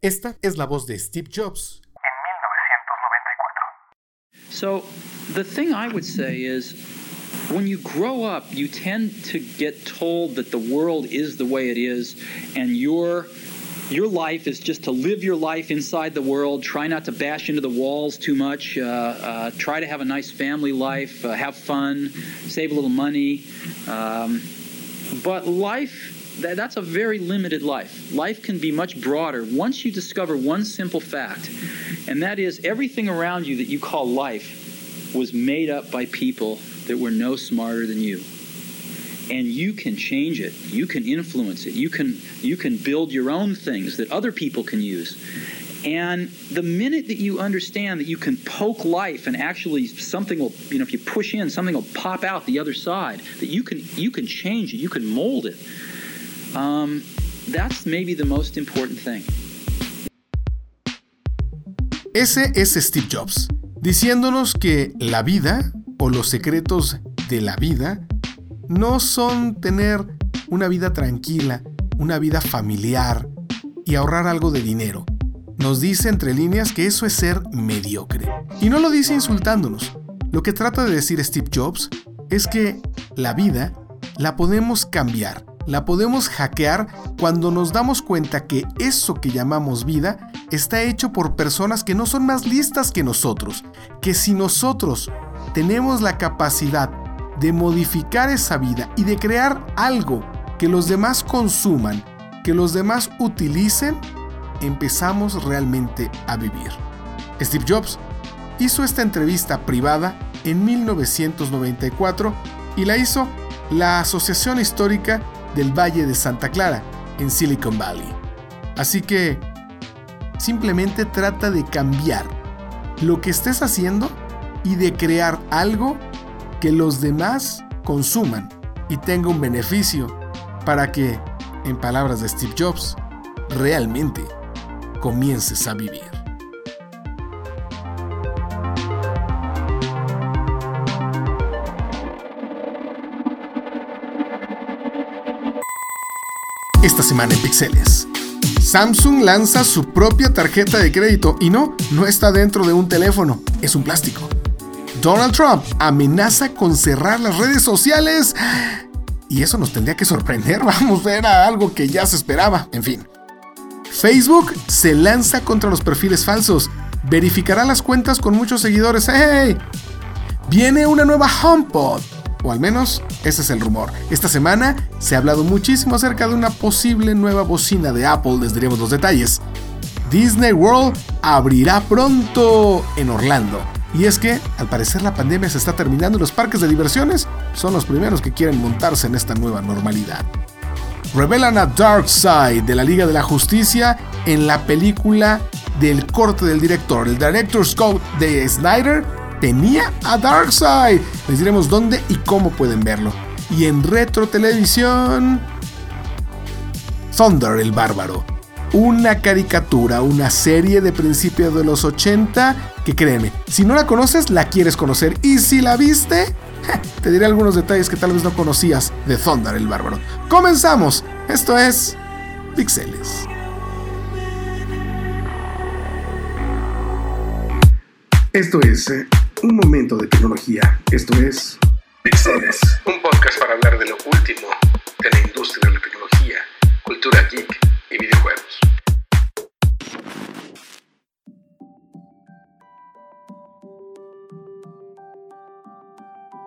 Esta es la voz de Steve Jobs. En 1994. So, the thing I would say is when you grow up, you tend to get told that the world is the way it is and your your life is just to live your life inside the world. Try not to bash into the walls too much. Uh, uh, try to have a nice family life. Uh, have fun. Save a little money. Um, but life, that, that's a very limited life. Life can be much broader once you discover one simple fact, and that is everything around you that you call life was made up by people that were no smarter than you. And you can change it. You can influence it. You can you can build your own things that other people can use. And the minute that you understand that you can poke life and actually something will you know if you push in something will pop out the other side that you can you can change it. You can mold it um, that's maybe the most important thing Ese es Steve Jobs, diciéndonos que la vida o los secretos de la vida no son tener una vida tranquila, una vida familiar y ahorrar algo de dinero. Nos dice entre líneas que eso es ser mediocre. Y no lo dice insultándonos. Lo que trata de decir Steve Jobs es que la vida la podemos cambiar, la podemos hackear cuando nos damos cuenta que eso que llamamos vida está hecho por personas que no son más listas que nosotros, que si nosotros tenemos la capacidad de modificar esa vida y de crear algo que los demás consuman, que los demás utilicen, empezamos realmente a vivir. Steve Jobs hizo esta entrevista privada en 1994 y la hizo la Asociación Histórica del Valle de Santa Clara, en Silicon Valley. Así que simplemente trata de cambiar lo que estés haciendo y de crear algo que los demás consuman y tenga un beneficio para que, en palabras de Steve Jobs, realmente comiences a vivir. Semana en Pixeles. Samsung lanza su propia tarjeta de crédito y no, no está dentro de un teléfono, es un plástico. Donald Trump amenaza con cerrar las redes sociales. Y eso nos tendría que sorprender, vamos, era algo que ya se esperaba, en fin. Facebook se lanza contra los perfiles falsos, verificará las cuentas con muchos seguidores. ¡Hey! Viene una nueva HomePod, o al menos ese es el rumor. Esta semana se ha hablado muchísimo acerca de una posible nueva bocina de Apple, les diremos los detalles. Disney World abrirá pronto en Orlando. Y es que, al parecer, la pandemia se está terminando y los parques de diversiones son los primeros que quieren montarse en esta nueva normalidad. Revelan a Darkseid de la Liga de la Justicia en la película del corte del director. El Director's Code de Snyder tenía a Darkseid. Les diremos dónde y cómo pueden verlo. Y en retro televisión, Thunder el Bárbaro. Una caricatura, una serie de principios de los 80 que créeme, si no la conoces, la quieres conocer. Y si la viste, te diré algunos detalles que tal vez no conocías de Thunder el Bárbaro. Comenzamos. Esto es Pixeles. Esto es eh, un momento de tecnología. Esto es Pixeles. Un podcast para hablar de lo último de la industria de la tecnología, cultura geek y videojuegos.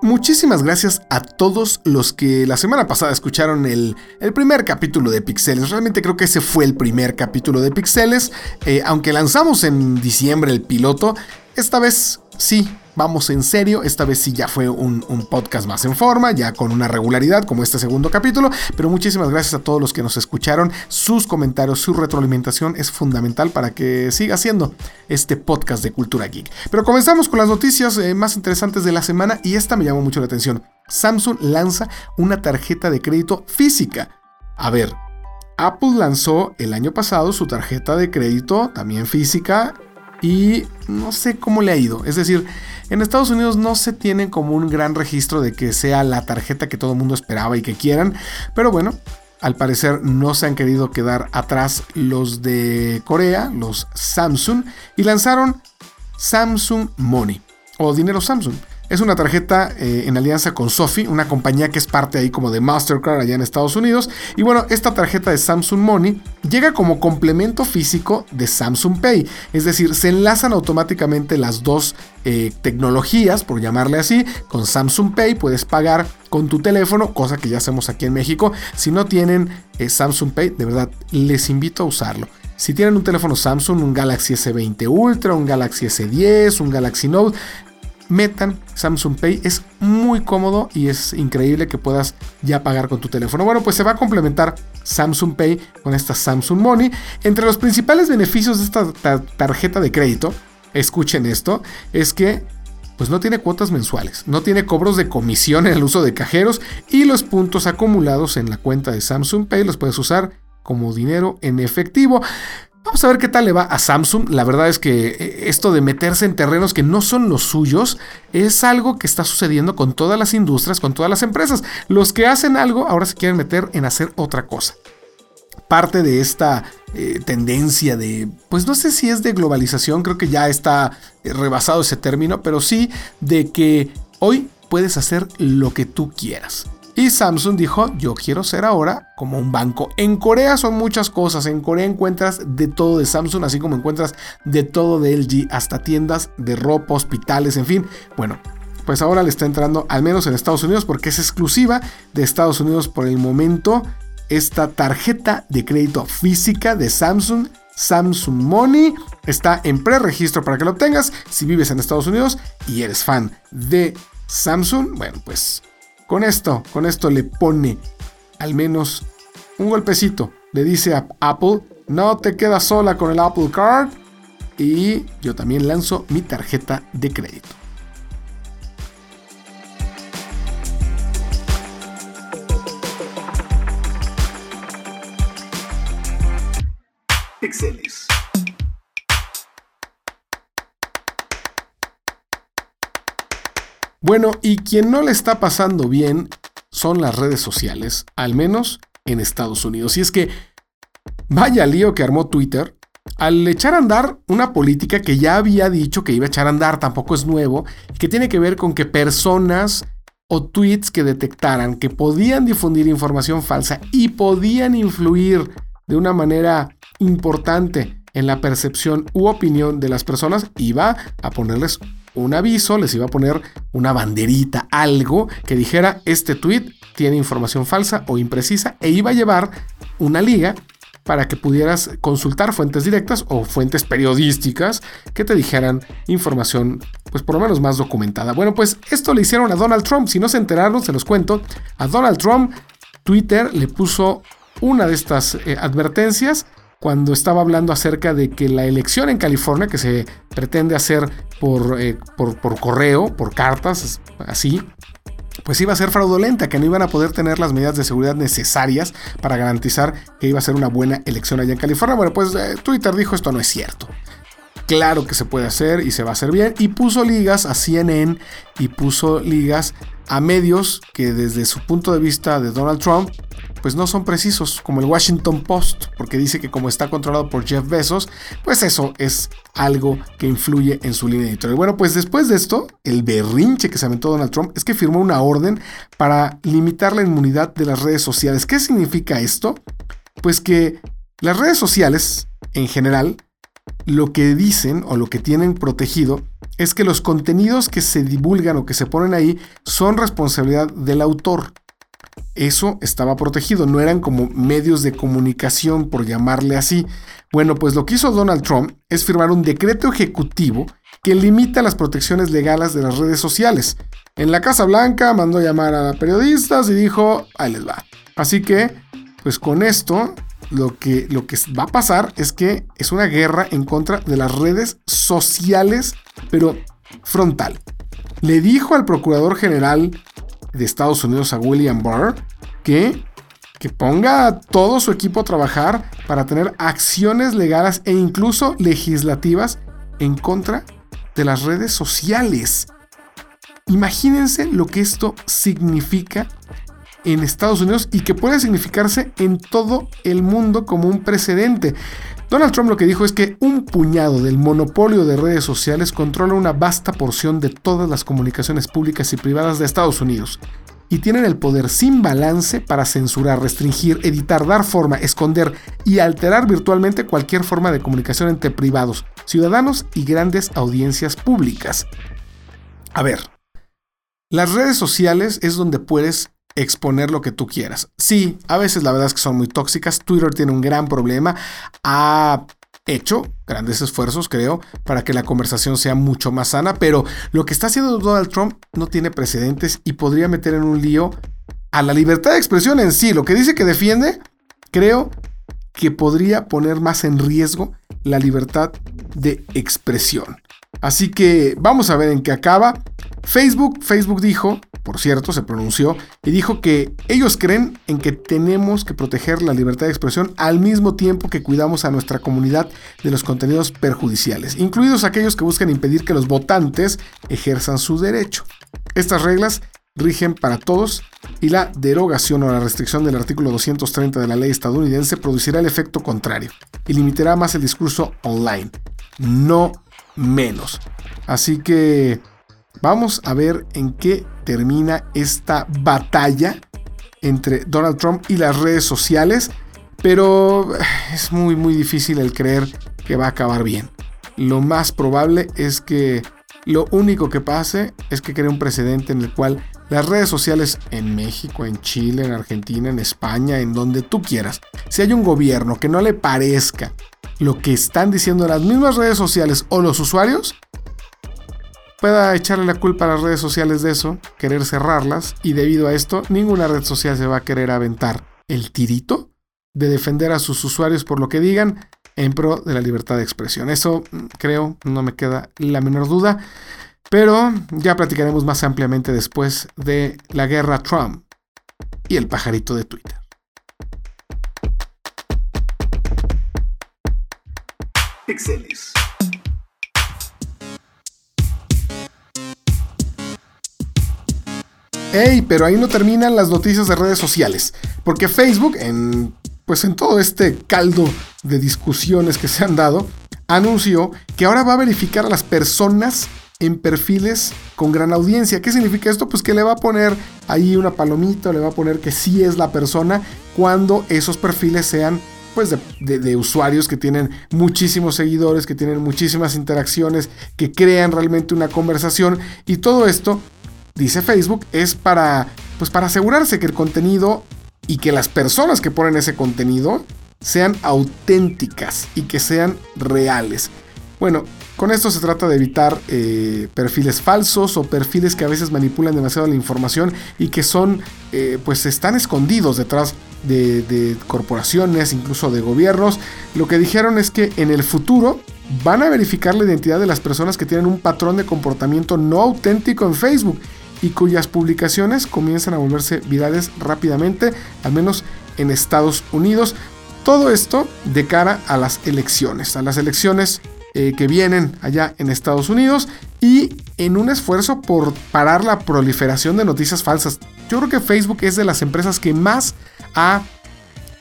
Muchísimas gracias a todos los que la semana pasada escucharon el, el primer capítulo de Pixeles. Realmente creo que ese fue el primer capítulo de Pixeles. Eh, aunque lanzamos en diciembre el piloto, esta vez sí, vamos en serio. Esta vez sí ya fue un, podcast más en forma, ya con una regularidad como este segundo capítulo. Pero muchísimas gracias a todos los que nos escucharon. Sus comentarios, su retroalimentación es fundamental para que siga siendo este podcast de Cultura Geek. Pero comenzamos con las noticias eh, más interesantes de la semana y esta me llamó mucho la atención. Samsung lanza una tarjeta de crédito física. A ver, Apple lanzó el año pasado su tarjeta de crédito también física y no sé cómo le ha ido. Es decir, en Estados Unidos no se tiene como un gran registro de que sea la tarjeta que todo el mundo esperaba y que quieran, pero bueno, Al parecer no se han querido quedar atrás los de Corea, los Samsung, y lanzaron Samsung Money o dinero Samsung. Es una tarjeta eh, en alianza con Sophie, una compañía que es parte ahí como de Mastercard allá en Estados Unidos. Y bueno, esta tarjeta de Samsung Money llega como complemento físico de Samsung Pay. Es decir, se enlazan automáticamente las dos eh, tecnologías, por llamarle así. Con Samsung Pay puedes pagar con tu teléfono, cosa que ya hacemos aquí en México. Si no tienen eh, Samsung Pay, de verdad les invito a usarlo. Si tienen un teléfono Samsung, un Galaxy S20 Ultra, un Galaxy S10, un Galaxy Note, metan Samsung Pay. Es muy cómodo y es increíble que puedas ya pagar con tu teléfono. Bueno, pues se va a complementar Samsung Pay con esta Samsung Money. Entre los principales beneficios de esta tarjeta de crédito, escuchen esto, es que pues no tiene cuotas mensuales, no tiene cobros de comisión en el uso de cajeros y los puntos acumulados en la cuenta de Samsung Pay los puedes usar como dinero en efectivo. Vamos a ver qué tal le va a Samsung. La verdad es que eh, esto de meterse en terrenos que no son los suyos es algo que está sucediendo con todas las industrias, con todas las empresas. Los que hacen algo ahora se quieren meter en hacer otra cosa. Parte de esta eh, tendencia de, pues no sé si es de globalización, creo que ya está eh, rebasado ese término, pero sí de que hoy puedes hacer lo que tú quieras. Y Samsung dijo, yo quiero ser ahora como un banco. En Corea son muchas cosas. En Corea encuentras de todo de Samsung, así como encuentras de todo de LG, hasta tiendas de ropa, hospitales, en fin. Bueno, pues ahora le está entrando, al menos en Estados Unidos, porque es exclusiva de Estados Unidos por el momento, esta tarjeta de crédito física de Samsung. Samsung Money está en preregistro para que lo obtengas. Si vives en Estados Unidos y eres fan de Samsung, bueno, pues con esto, con esto le pone al menos un golpecito. Le dice a Apple, no te quedas sola con el Apple Card. Y yo también lanzo mi tarjeta de crédito. Bueno, y quien no le está pasando bien son las redes sociales, al menos en Estados Unidos. Y es que vaya lío que armó Twitter al echar a andar una política que ya había dicho que iba a echar a andar, tampoco es nuevo, que tiene que ver con que personas o tweets que detectaran que podían difundir información falsa y podían influir de una manera importante en la percepción u opinión de las personas, iba a ponerles un aviso, les iba a poner una banderita, algo que dijera este tweet tiene información falsa o imprecisa e iba a llevar una liga para que pudieras consultar fuentes directas o fuentes periodísticas que te dijeran información, pues por lo menos más documentada. Bueno, pues esto le hicieron a Donald Trump. Si no se enteraron, se los cuento. A Donald Trump, Twitter le puso una de estas eh, advertencias cuando estaba hablando acerca de que la elección en California, que se pretende hacer por, eh, por, por correo, por cartas, así, pues iba a ser fraudulenta, que no iban a poder tener las medidas de seguridad necesarias para garantizar que iba a ser una buena elección allá en California. Bueno, pues eh, Twitter dijo esto no es cierto. Claro que se puede hacer y se va a hacer bien. Y puso ligas a CNN y puso ligas a medios que desde su punto de vista de Donald Trump pues no son precisos, como el Washington Post, porque dice que como está controlado por Jeff Bezos, pues eso es algo que influye en su línea editorial. Bueno, pues después de esto, el berrinche que se aventó Donald Trump es que firmó una orden para limitar la inmunidad de las redes sociales. ¿Qué significa esto? Pues que las redes sociales, en general, lo que dicen o lo que tienen protegido es que los contenidos que se divulgan o que se ponen ahí son responsabilidad del autor eso estaba protegido, no eran como medios de comunicación, por llamarle así. Bueno, pues lo que hizo Donald Trump es firmar un decreto ejecutivo que limita las protecciones legales de las redes sociales. En la Casa Blanca mandó llamar a periodistas y dijo, ahí les va. Así que, pues con esto, lo que, lo que va a pasar es que es una guerra en contra de las redes sociales, pero frontal. Le dijo al procurador general de Estados Unidos a William Barr que, que ponga a todo su equipo a trabajar para tener acciones legales e incluso legislativas en contra de las redes sociales. Imagínense lo que esto significa en Estados Unidos y que puede significarse en todo el mundo como un precedente. Donald Trump lo que dijo es que un puñado del monopolio de redes sociales controla una vasta porción de todas las comunicaciones públicas y privadas de Estados Unidos y tienen el poder sin balance para censurar, restringir, editar, dar forma, esconder y alterar virtualmente cualquier forma de comunicación entre privados, ciudadanos y grandes audiencias públicas. A ver, las redes sociales es donde puedes exponer lo que tú quieras. Sí, a veces la verdad es que son muy tóxicas. Twitter tiene un gran problema. Ha hecho grandes esfuerzos, creo, para que la conversación sea mucho más sana, pero lo que está haciendo Donald Trump no tiene precedentes y podría meter en un lío a la libertad de expresión en sí. Lo que dice que defiende, creo que podría poner más en riesgo la libertad de expresión. Así que vamos a ver en qué acaba. Facebook, Facebook dijo, por cierto, se pronunció y dijo que ellos creen en que tenemos que proteger la libertad de expresión al mismo tiempo que cuidamos a nuestra comunidad de los contenidos perjudiciales, incluidos aquellos que buscan impedir que los votantes ejerzan su derecho. Estas reglas rigen para todos y la derogación o la restricción del artículo 230 de la ley estadounidense producirá el efecto contrario y limitará más el discurso online, no menos. Así que Vamos a ver en qué termina esta batalla entre Donald Trump y las redes sociales, pero eh, es muy muy difícil el creer que va a acabar bien. Lo más probable es que lo único que pase es que cree un precedente en el cual las redes sociales en México, en Chile, en Argentina, en España, en donde tú quieras, si hay un gobierno que no le parezca lo que están diciendo las mismas redes sociales o los usuarios, pueda echarle la culpa a las redes sociales de eso, querer cerrarlas, y debido a esto, ninguna red social se va a querer aventar el tirito de defender a sus usuarios por lo que digan en pro de la libertad de expresión. Eso mm, creo, no me queda la menor duda, pero ya platicaremos más ampliamente después de la guerra Trump y el pajarito de Twitter. Pixeles. Ey, pero ahí no terminan las noticias de redes sociales, porque Facebook, en, pues en todo este caldo de discusiones que se han dado, anunció que ahora va a verificar a las personas en perfiles con gran audiencia. ¿Qué significa esto? Pues que le va a poner ahí una palomita, le va a poner que sí es la persona cuando esos perfiles sean pues de, usuarios que tienen muchísimos seguidores, que tienen muchísimas interacciones, que crean realmente una conversación y todo esto dice Facebook, es para, pues para asegurarse que el contenido y que las personas que ponen ese contenido sean auténticas y que sean reales. Bueno, con esto se trata de evitar eh, perfiles falsos o perfiles que a veces manipulan demasiado la información y que son, eh, pues están escondidos detrás de, corporaciones, incluso de gobiernos. Lo que dijeron es que en el futuro van a verificar la identidad de las personas que tienen un patrón de comportamiento no auténtico en Facebook y cuyas publicaciones comienzan a volverse virales rápidamente, al menos en Estados Unidos. Todo esto de cara a las elecciones, a las elecciones eh, que vienen allá en Estados Unidos y en un esfuerzo por parar la proliferación de noticias falsas. Yo creo que Facebook es de las empresas que más ha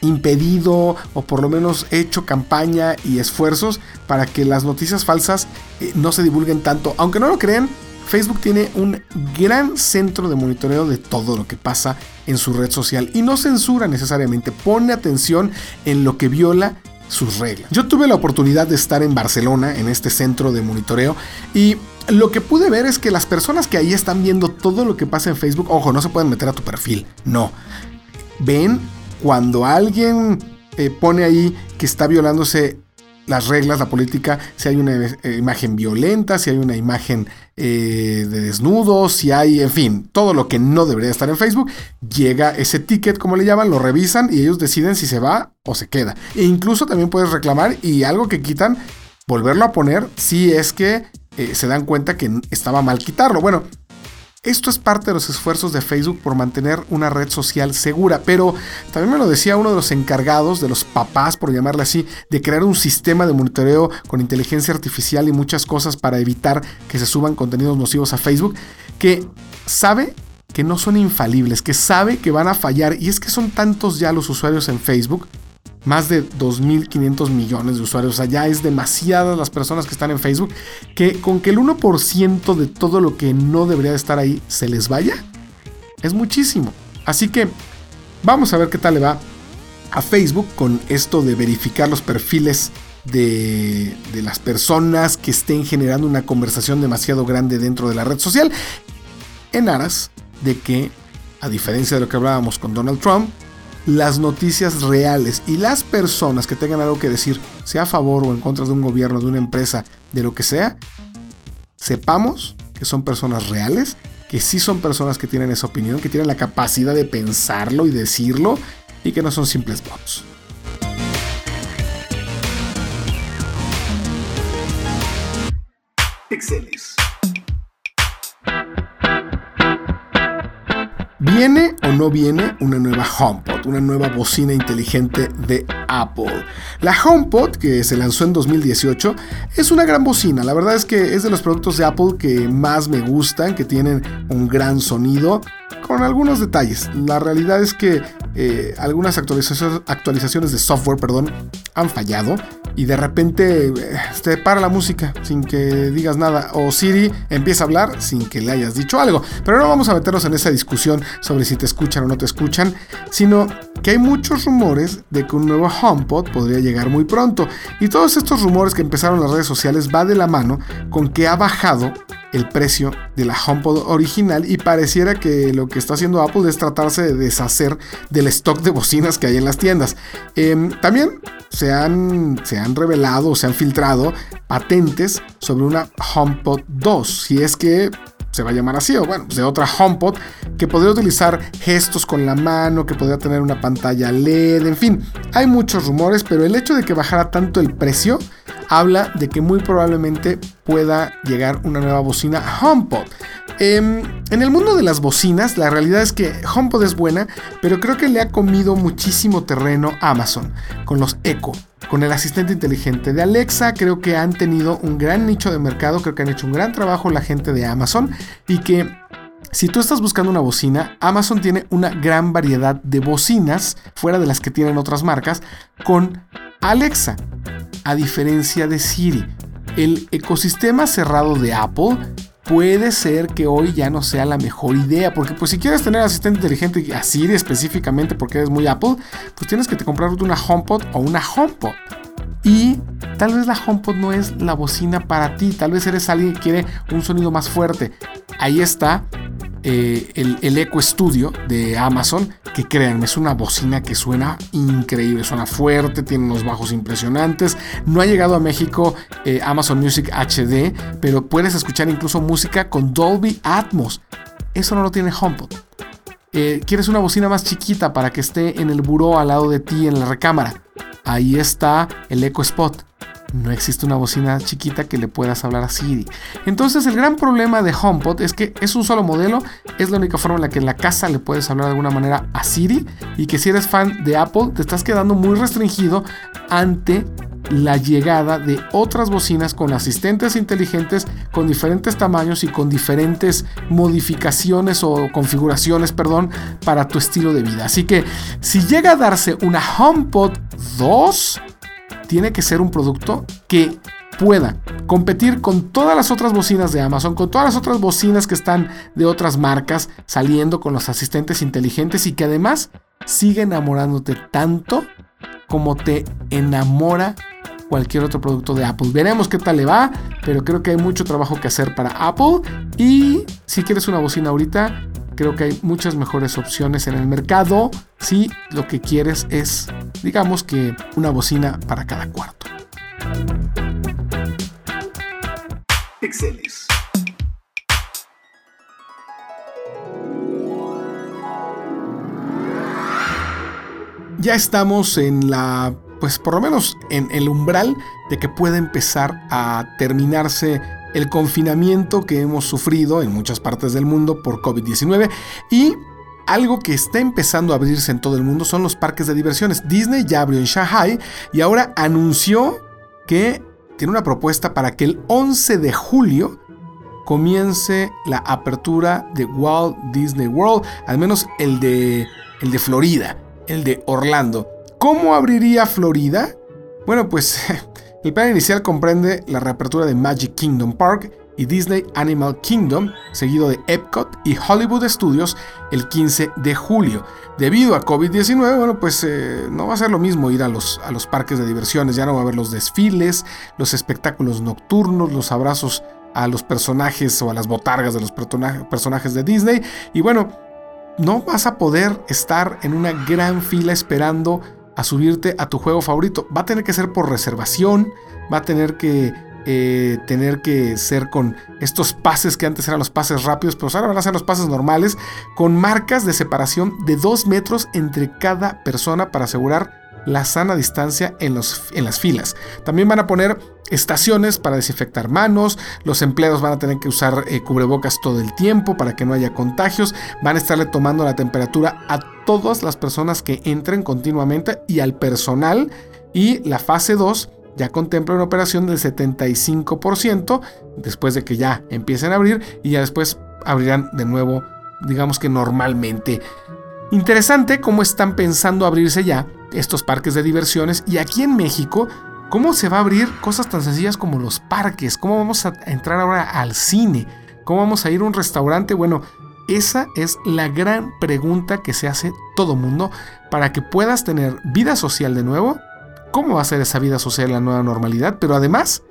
impedido o por lo menos hecho campaña y esfuerzos para que las noticias falsas eh, no se divulguen tanto. Aunque no lo crean, Facebook tiene un gran centro de monitoreo de todo lo que pasa en su red social y no censura necesariamente, pone atención en lo que viola sus reglas. Yo tuve la oportunidad de estar en Barcelona, en este centro de monitoreo, y lo que pude ver es que las personas que ahí están viendo todo lo que pasa en Facebook, ojo, no se pueden meter a tu perfil, no. Ven cuando alguien eh, pone ahí que está violándose las reglas, la política, si hay una eh, imagen violenta, si hay una imagen eh, de desnudos, si hay, en fin, todo lo que no debería estar en Facebook, llega ese ticket, como le llaman, lo revisan y ellos deciden si se va o se queda. E incluso también puedes reclamar y algo que quitan, volverlo a poner si es que se dan cuenta que estaba mal quitarlo. Bueno, esto es parte de los esfuerzos de Facebook por mantener una red social segura, pero también me lo decía uno de los encargados, de los papás, por llamarle así, de crear un sistema de monitoreo con inteligencia artificial y muchas cosas para evitar que se suban contenidos nocivos a Facebook, que sabe que no son infalibles, que sabe que van a fallar. Y es que son tantos ya los usuarios en Facebook, más de 2.500 millones de usuarios. O sea, ya es demasiadas las personas que están en Facebook, que con que el 1% de todo lo que no debería de estar ahí se les vaya, es muchísimo. Así que vamos a ver qué tal le va a Facebook con esto de verificar los perfiles de, las personas que estén generando una conversación demasiado grande dentro de la red social en aras de que, a diferencia de lo que hablábamos con Donald Trump, las noticias reales y las personas que tengan algo que decir, sea a favor o en contra de un gobierno, de una empresa, de lo que sea, sepamos que son personas reales, que sí son personas que tienen esa opinión, que tienen la capacidad de pensarlo y decirlo y que no son simples bots. ¿Viene o no viene una nueva HomePod, una nueva bocina inteligente de Apple? La HomePod, que se lanzó en 2018, es una gran bocina. La verdad es que es de los productos de Apple que más me gustan, que tienen un gran sonido, con algunos detalles. La realidad es que eh, algunas actualizaciones, de software perdón, han fallado y de repente eh, te para la música sin que digas nada o Siri empieza a hablar sin que le hayas dicho algo. Pero no vamos a meternos en esa discusión sobre si te escuchan o no te escuchan, sino que hay muchos rumores de que un nuevo HomePod podría llegar muy pronto. Y todos estos rumores que empezaron las redes sociales va de la mano con que ha bajado el precio de la HomePod original y pareciera que lo que está haciendo Apple es tratarse de deshacer del stock de bocinas que hay en las tiendas. Em, también se han, se han revelado, se han filtrado patentes sobre una HomePod 2, si es que se va a llamar así, o bueno, de otra HomePod que podría utilizar gestos con la mano, que podría tener una pantalla LED, en fin, hay muchos rumores, pero el hecho de que bajara tanto el precio habla de que muy probablemente pueda llegar una nueva bocina HomePod. Em, en el mundo de las bocinas, la realidad es que HomePod es buena, pero creo que le ha comido muchísimo terreno a Amazon con los Echo. Con el asistente inteligente de Alexa, creo que han tenido un gran nicho de mercado, creo que han hecho un gran trabajo la gente de Amazon y que si tú estás buscando una bocina, Amazon tiene una gran variedad de bocinas, fuera de las que tienen otras marcas, con Alexa, a diferencia de Siri. El ecosistema cerrado de Apple puede ser que hoy ya no sea la mejor idea, porque pues si quieres tener asistente inteligente a Siri específicamente porque eres muy Apple, pues tienes que te comprar una HomePod o una HomePod. Y tal vez la HomePod no es la bocina para ti, tal vez eres alguien que quiere un sonido más fuerte. Ahí está eh, el, Echo Studio de Amazon, que créanme, es una bocina que suena increíble, suena fuerte, tiene unos bajos impresionantes. No ha llegado a México eh, Amazon Music HD, pero puedes escuchar incluso música con Dolby Atmos. Eso no lo tiene HomePod. Eh, ¿Quieres una bocina más chiquita para que esté en el buró al lado de ti en la recámara? Ahí está el Echo Spot no existe una bocina chiquita que le puedas hablar a Siri. Entonces el gran problema de HomePod es que es un solo modelo, es la única forma en la que en la casa le puedes hablar de alguna manera a Siri y que si eres fan de Apple te estás quedando muy restringido ante la llegada de otras bocinas con asistentes inteligentes con diferentes tamaños y con diferentes modificaciones o configuraciones, perdón, para tu estilo de vida. Así que si llega a darse una HomePod 2, tiene que ser un producto que pueda competir con todas las otras bocinas de Amazon, con todas las otras bocinas que están de otras marcas saliendo con los asistentes inteligentes y que además sigue enamorándote tanto como te enamora cualquier otro producto de Apple. Veremos qué tal le va, pero creo que hay mucho trabajo que hacer para Apple y si quieres una bocina ahorita, creo que hay muchas mejores opciones en el mercado si lo que quieres es, digamos que, una bocina para cada cuarto. Pixeles. Ya estamos en la, pues por lo menos en el umbral de que pueda empezar a terminarse el confinamiento que hemos sufrido en muchas partes del mundo por COVID-19 y algo que está empezando a abrirse en todo el mundo son los parques de diversiones. Disney ya abrió en Shanghai y ahora anunció que tiene una propuesta para que el 11 de julio comience la apertura de Walt Disney World, al menos el de, el de Florida, el de Orlando. ¿Cómo abriría Florida? Bueno, pues el plan inicial comprende la reapertura de Magic Kingdom Park y Disney Animal Kingdom, seguido de Epcot y Hollywood Studios el 15 de julio. Debido a COVID-19, bueno, pues eh, no va a ser lo mismo ir a los, a los parques de diversiones, ya no va a haber los desfiles, los espectáculos nocturnos, los abrazos a los personajes o a las botargas de los personajes de Disney. Y bueno, no vas a poder estar en una gran fila esperando a subirte a tu juego favorito. Va a tener que ser por reservación, va a tener que eh, tener que ser con estos pases que antes eran los pases rápidos, pero ahora van a ser los pases normales, con marcas de separación de 2 metros entre cada persona para asegurar la sana distancia en, los, en las filas. También van a poner estaciones para desinfectar manos, los empleados van a tener que usar eh, cubrebocas todo el tiempo para que no haya contagios, van a estarle tomando la temperatura a todas las personas que entren continuamente y al personal y la fase 2 ya contempla una operación del 75% después de que ya empiecen a abrir y ya después abrirán de nuevo, digamos que normalmente. Interesante cómo están pensando abrirse ya estos parques de diversiones. Y aquí en México, cómo se va a abrir cosas tan sencillas como los parques, cómo vamos a entrar ahora al cine, cómo vamos a ir a un restaurante, bueno, esa es la gran pregunta que se hace todo mundo para que puedas tener vida social de nuevo. Cómo va a ser esa vida social la nueva normalidad, pero además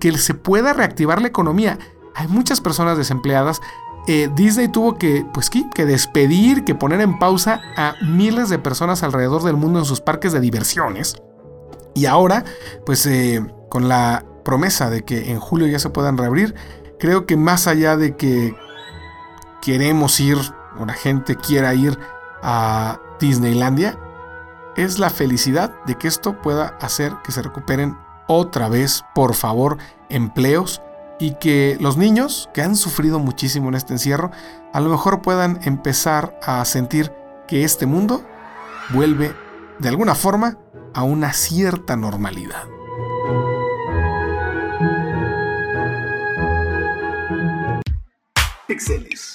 que se pueda reactivar la economía. Hay muchas personas desempleadas. Eh, Disney tuvo que, pues, que despedir, que poner en pausa a miles de personas alrededor del mundo en sus parques de diversiones. Y ahora, pues eh, con la promesa de que en julio ya se puedan reabrir, creo que más allá de que queremos ir, o la gente quiera ir a Disneylandia, es la felicidad de que esto pueda hacer que se recuperen otra vez, por favor, empleos y que los niños que han sufrido muchísimo en este encierro, a lo mejor puedan empezar a sentir que este mundo vuelve de alguna forma a una cierta normalidad. Pixeles.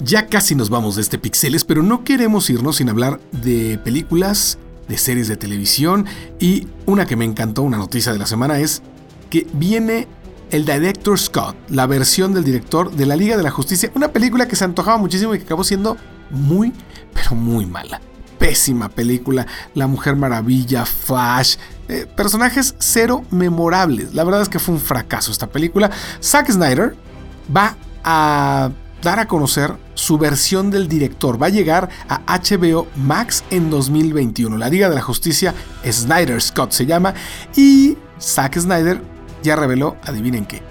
Ya casi nos vamos de este Pixeles, pero no queremos irnos sin hablar de películas, de series de televisión y una que me encantó, una noticia de la semana es que viene el Director Scott, la versión del director de la Liga de la Justicia, una película que se antojaba muchísimo y que acabó siendo muy, pero muy mala. Pésima película, La Mujer Maravilla, Flash, eh, personajes cero memorables. La verdad es que fue un fracaso esta película. Zack Snyder va a dar a conocer su versión del director. Va a llegar a HBO Max en 2021. La Liga de la Justicia Snyder Scott se llama y Zack Snyder ya reveló, adivinen qué.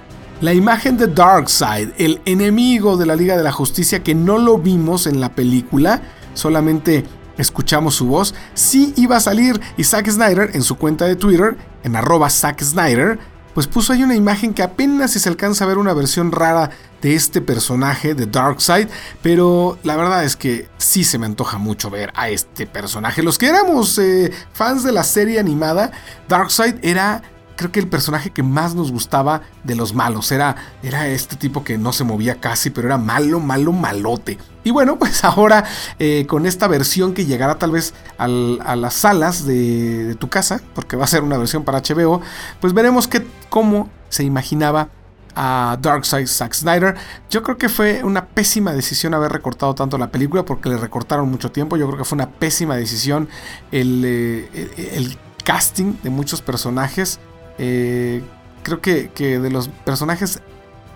La imagen de Darkseid, el enemigo de la Liga de la Justicia que no lo vimos en la película, solamente escuchamos su voz, sí iba a salir y Zack Snyder en su cuenta de Twitter, en arroba Zack Snyder, pues puso ahí una imagen que apenas si se alcanza a ver una versión rara de este personaje de Darkseid, pero la verdad es que sí se me antoja mucho ver a este personaje. Los que éramos eh, fans de la serie animada, Darkseid era creo que el personaje que más nos gustaba de los malos. Era, era este tipo que no se movía casi, pero era malo, malo, malote. Y bueno, pues ahora eh, con esta versión que llegará tal vez a las salas de, tu casa, porque va a ser una versión para HBO, pues veremos que, cómo se imaginaba a Darkseid Zack Snyder. Yo creo que fue una pésima decisión haber recortado tanto la película porque le recortaron mucho tiempo. Yo creo que fue una pésima decisión el, eh, el casting de muchos personajes. Eh, creo que, que, de los personajes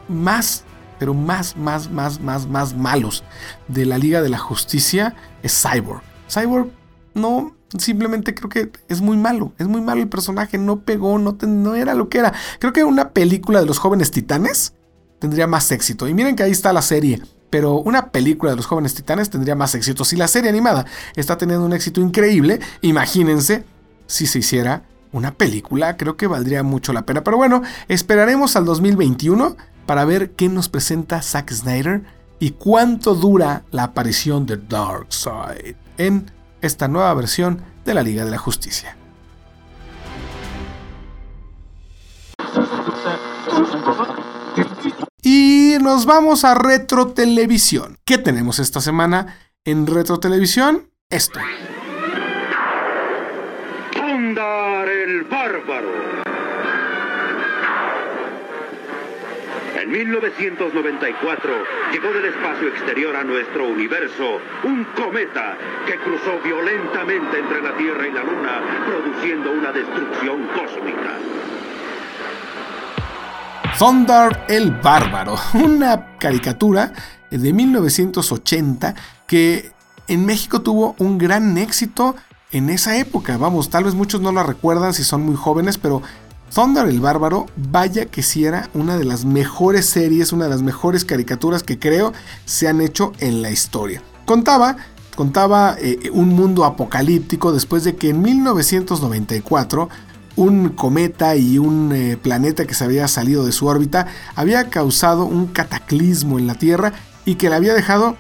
más, pero más, más, más, más, más malos de la Liga de la Justicia es Cyborg. Cyborg no, simplemente creo que es muy malo, es muy malo el personaje, no pegó, no, no era lo que era. Creo que una película de los jóvenes titanes tendría más éxito. Y miren que ahí está la serie. Pero una película de los jóvenes titanes tendría más éxito. Si la serie animada está teniendo un éxito increíble, imagínense si se hiciera una película, creo que valdría mucho la pena. Pero bueno, esperaremos al 2021 para ver qué nos presenta Zack Snyder y cuánto dura la aparición de Darkseid en esta nueva versión de la Liga de la Justicia. Y nos vamos a Retro Televisión. ¿Qué tenemos esta semana en Retro Televisión? Esto. Pondar el Bárbaro. En 1994 llegó del espacio exterior a nuestro universo un cometa que cruzó violentamente entre la Tierra y la Luna, produciendo una destrucción cósmica. Thunder el Bárbaro, una caricatura de 1980 que en México tuvo un gran éxito en esa época. Vamos, tal vez muchos no la recuerdan si son muy jóvenes, pero Thunder el Bárbaro, vaya que si era una de las mejores series, una de las mejores caricaturas que creo se han hecho en la historia. Contaba, contaba eh, un mundo apocalíptico después de que en 1994 un cometa y un eh, planeta que se había salido de su órbita había causado un cataclismo en la Tierra y que la había dejado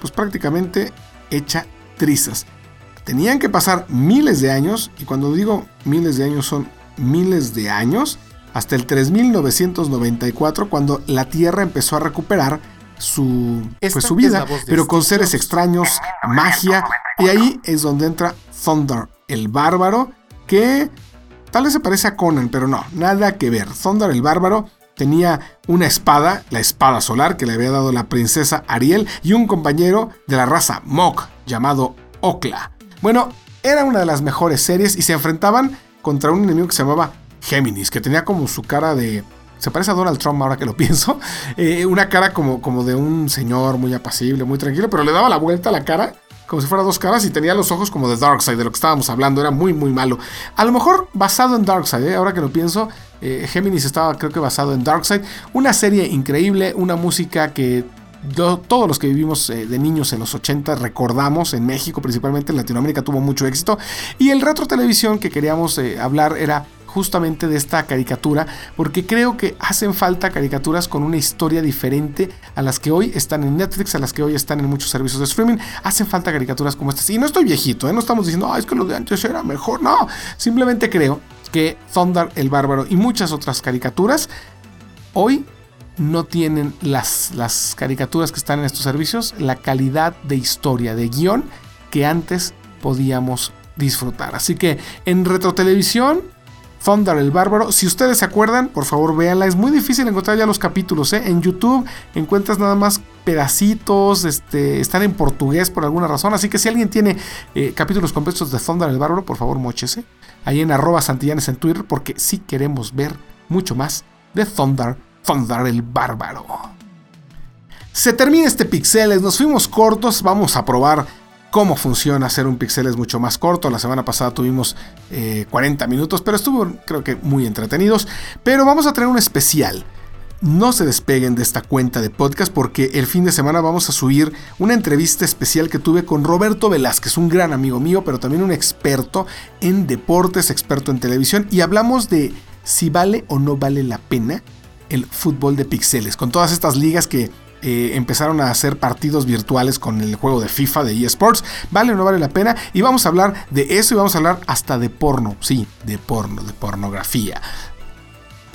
pues prácticamente hecha trizas. Tenían que pasar miles de años, y cuando digo miles de años son miles de años, hasta el 3994, cuando la Tierra empezó a recuperar su, pues, su vida, pero con seres extraños, magia, y ahí es donde entra Thunder, el bárbaro, que tal vez se parece a Conan, pero no, nada que ver. Thunder, el bárbaro, tenía una espada, la espada solar que le había dado la princesa Ariel, y un compañero de la raza Mok, llamado Okla. Bueno, era una de las mejores series y se enfrentaban contra un enemigo que se llamaba Géminis, que tenía como su cara de... Se parece a Donald Trump ahora que lo pienso. Eh, una cara como, como de un señor muy apacible, muy tranquilo, pero le daba la vuelta a la cara como si fuera dos caras y tenía los ojos como de Darkseid, de lo que estábamos hablando, era muy muy malo. A lo mejor basado en Darkseid, ¿eh? ahora que lo pienso, eh, Géminis estaba creo que basado en Darkseid. Una serie increíble, una música que todos los que vivimos eh, de niños en los 80 recordamos, en México principalmente, en Latinoamérica tuvo mucho éxito. Y el retro televisión que queríamos eh, hablar era justamente de esta caricatura, porque creo que hacen falta caricaturas con una historia diferente a las que hoy están en Netflix, a las que hoy están en muchos servicios de streaming. Hacen falta caricaturas como estas. Y no estoy viejito, ¿eh? no estamos diciendo, es que lo de antes era mejor. No, simplemente creo que Thunder el Bárbaro y muchas otras caricaturas hoy no tienen las, las caricaturas que están en estos servicios la calidad de historia, de guion que antes podíamos disfrutar. Así que en retrotelevisión, Thunder el Bárbaro, si ustedes se acuerdan, por favor véanla. Es muy difícil encontrar ya los capítulos. ¿eh? En YouTube encuentras nada más pedacitos, este, están en portugués por alguna razón. Así que si alguien tiene eh, capítulos completos de Thunder el Bárbaro, por favor mochese. Ahí en arroba santillanes en Twitter, porque sí queremos ver mucho más de Thunder Thunder el Bárbaro. Se termina este Pixeles, nos fuimos cortos, vamos a probar cómo funciona hacer un Pixeles mucho más corto. La semana pasada tuvimos 40 eh, minutos, pero estuvo creo que muy entretenidos. Pero vamos a tener un especial. No se despeguen de esta cuenta de podcast porque el fin de semana vamos a subir una entrevista especial que tuve con Roberto Velázquez, un gran amigo mío, pero también un experto en deportes, experto en televisión, y hablamos de si vale o no vale la pena el fútbol de pixeles, con todas estas ligas que eh, empezaron a hacer partidos virtuales con el juego de FIFA de eSports. ¿Vale o no vale la pena? Y vamos a hablar de eso y vamos a hablar hasta de porno. Sí, de porno, de pornografía.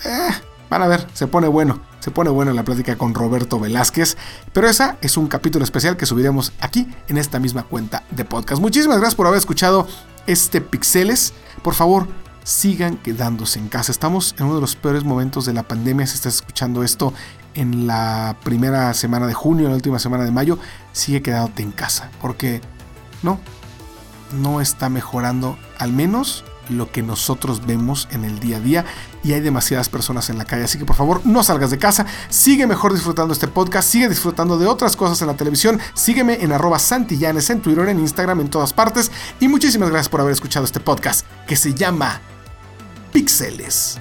Eh, van a ver, se pone bueno. Se pone bueno la plática con Roberto Velázquez. Pero esa es un capítulo especial que subiremos aquí en esta misma cuenta de podcast. Muchísimas gracias por haber escuchado este Pixeles. Por favor, sigan quedándose en casa. Estamos en uno de los peores momentos de la pandemia. Si estás escuchando esto en la primera semana de junio, en la última semana de mayo, sigue quedándote en casa. Porque no, no está mejorando al menos lo que nosotros vemos en el día a día y hay demasiadas personas en la calle. Así que por favor no salgas de casa, sigue mejor disfrutando este podcast, sigue disfrutando de otras cosas en la televisión, sígueme en arroba santillanes en Twitter, en Instagram, en todas partes y muchísimas gracias por haber escuchado este podcast que se llama píxeles.